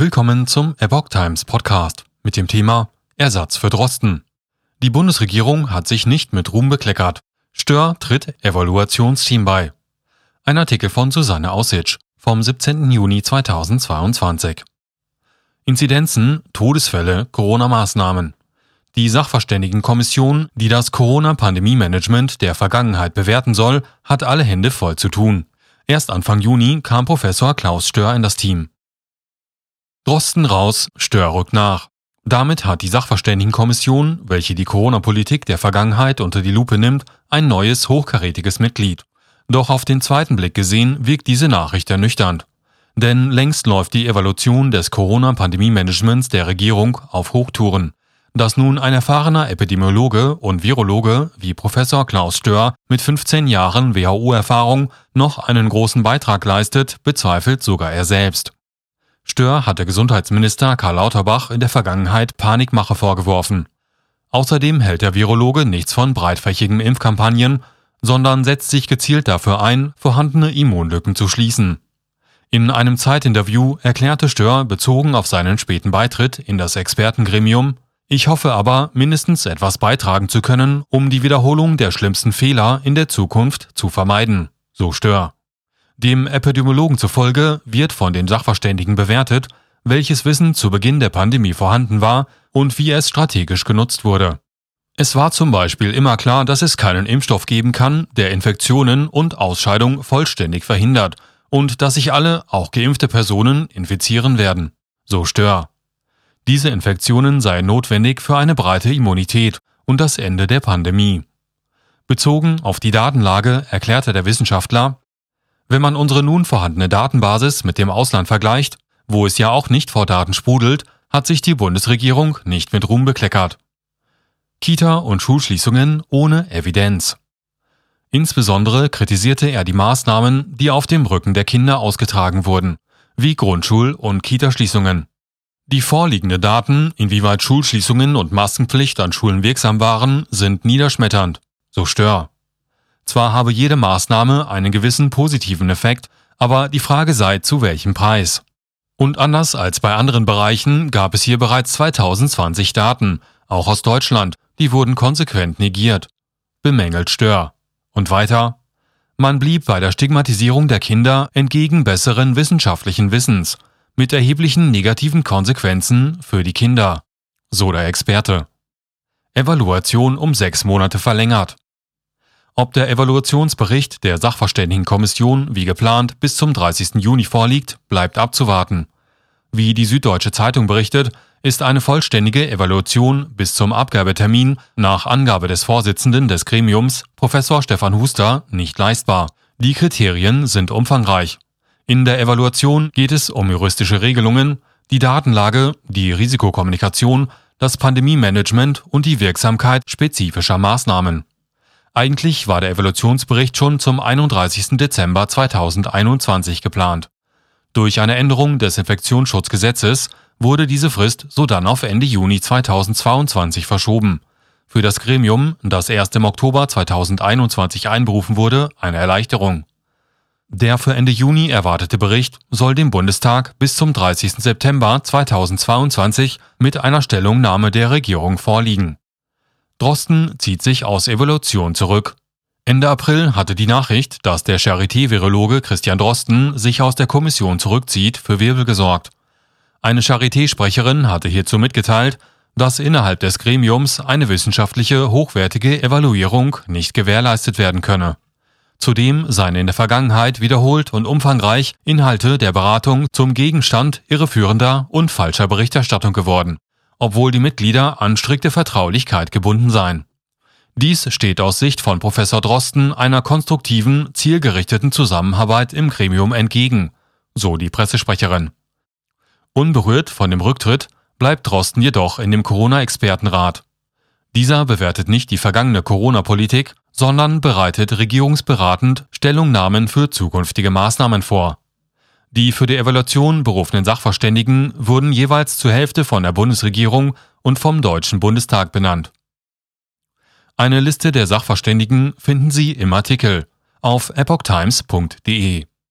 Willkommen zum Epoch Times Podcast mit dem Thema Ersatz für Drosten. Die Bundesregierung hat sich nicht mit Ruhm bekleckert. Stör tritt Evaluationsteam bei. Ein Artikel von Susanne Aussitsch vom 17. Juni 2022. Inzidenzen, Todesfälle, Corona-Maßnahmen. Die Sachverständigenkommission, die das Corona-Pandemie-Management der Vergangenheit bewerten soll, hat alle Hände voll zu tun. Erst Anfang Juni kam Professor Klaus Stör in das Team. Drosten raus, Stör rückt nach. Damit hat die Sachverständigenkommission, welche die Corona-Politik der Vergangenheit unter die Lupe nimmt, ein neues hochkarätiges Mitglied. Doch auf den zweiten Blick gesehen wirkt diese Nachricht ernüchternd. Denn längst läuft die Evaluation des Corona-Pandemie-Managements der Regierung auf Hochtouren. Dass nun ein erfahrener Epidemiologe und Virologe wie Professor Klaus Stör mit 15 Jahren WHO-Erfahrung noch einen großen Beitrag leistet, bezweifelt sogar er selbst. Stör hatte Gesundheitsminister Karl Lauterbach in der Vergangenheit Panikmache vorgeworfen. Außerdem hält der Virologe nichts von breitfächigen Impfkampagnen, sondern setzt sich gezielt dafür ein, vorhandene Immunlücken zu schließen. In einem Zeitinterview erklärte Stör bezogen auf seinen späten Beitritt in das Expertengremium, ich hoffe aber, mindestens etwas beitragen zu können, um die Wiederholung der schlimmsten Fehler in der Zukunft zu vermeiden, so Stör. Dem Epidemiologen zufolge wird von den Sachverständigen bewertet, welches Wissen zu Beginn der Pandemie vorhanden war und wie es strategisch genutzt wurde. Es war zum Beispiel immer klar, dass es keinen Impfstoff geben kann, der Infektionen und Ausscheidung vollständig verhindert und dass sich alle, auch geimpfte Personen, infizieren werden. So Stör. Diese Infektionen seien notwendig für eine breite Immunität und das Ende der Pandemie. Bezogen auf die Datenlage erklärte der Wissenschaftler, wenn man unsere nun vorhandene Datenbasis mit dem Ausland vergleicht, wo es ja auch nicht vor Daten sprudelt, hat sich die Bundesregierung nicht mit Ruhm bekleckert. Kita- und Schulschließungen ohne Evidenz. Insbesondere kritisierte er die Maßnahmen, die auf dem Rücken der Kinder ausgetragen wurden, wie Grundschul- und Kitaschließungen. Die vorliegenden Daten, inwieweit Schulschließungen und Maskenpflicht an Schulen wirksam waren, sind niederschmetternd, so Stör. Zwar habe jede Maßnahme einen gewissen positiven Effekt, aber die Frage sei, zu welchem Preis. Und anders als bei anderen Bereichen gab es hier bereits 2020 Daten, auch aus Deutschland, die wurden konsequent negiert. Bemängelt Stör. Und weiter? Man blieb bei der Stigmatisierung der Kinder entgegen besseren wissenschaftlichen Wissens, mit erheblichen negativen Konsequenzen für die Kinder. So der Experte. Evaluation um sechs Monate verlängert. Ob der Evaluationsbericht der Sachverständigenkommission wie geplant bis zum 30. Juni vorliegt, bleibt abzuwarten. Wie die Süddeutsche Zeitung berichtet, ist eine vollständige Evaluation bis zum Abgabetermin nach Angabe des Vorsitzenden des Gremiums, Professor Stefan Huster, nicht leistbar. Die Kriterien sind umfangreich. In der Evaluation geht es um juristische Regelungen, die Datenlage, die Risikokommunikation, das Pandemiemanagement und die Wirksamkeit spezifischer Maßnahmen. Eigentlich war der Evolutionsbericht schon zum 31. Dezember 2021 geplant. Durch eine Änderung des Infektionsschutzgesetzes wurde diese Frist sodann auf Ende Juni 2022 verschoben. Für das Gremium, das erst im Oktober 2021 einberufen wurde, eine Erleichterung. Der für Ende Juni erwartete Bericht soll dem Bundestag bis zum 30. September 2022 mit einer Stellungnahme der Regierung vorliegen. Drosten zieht sich aus Evolution zurück. Ende April hatte die Nachricht, dass der Charité-Virologe Christian Drosten sich aus der Kommission zurückzieht, für Wirbel gesorgt. Eine Charité-Sprecherin hatte hierzu mitgeteilt, dass innerhalb des Gremiums eine wissenschaftliche, hochwertige Evaluierung nicht gewährleistet werden könne. Zudem seien in der Vergangenheit wiederholt und umfangreich Inhalte der Beratung zum Gegenstand irreführender und falscher Berichterstattung geworden obwohl die Mitglieder an strikte Vertraulichkeit gebunden seien. Dies steht aus Sicht von Professor Drosten einer konstruktiven, zielgerichteten Zusammenarbeit im Gremium entgegen, so die Pressesprecherin. Unberührt von dem Rücktritt bleibt Drosten jedoch in dem Corona-Expertenrat. Dieser bewertet nicht die vergangene Corona-Politik, sondern bereitet regierungsberatend Stellungnahmen für zukünftige Maßnahmen vor. Die für die Evaluation berufenen Sachverständigen wurden jeweils zur Hälfte von der Bundesregierung und vom Deutschen Bundestag benannt. Eine Liste der Sachverständigen finden Sie im Artikel auf epochtimes.de.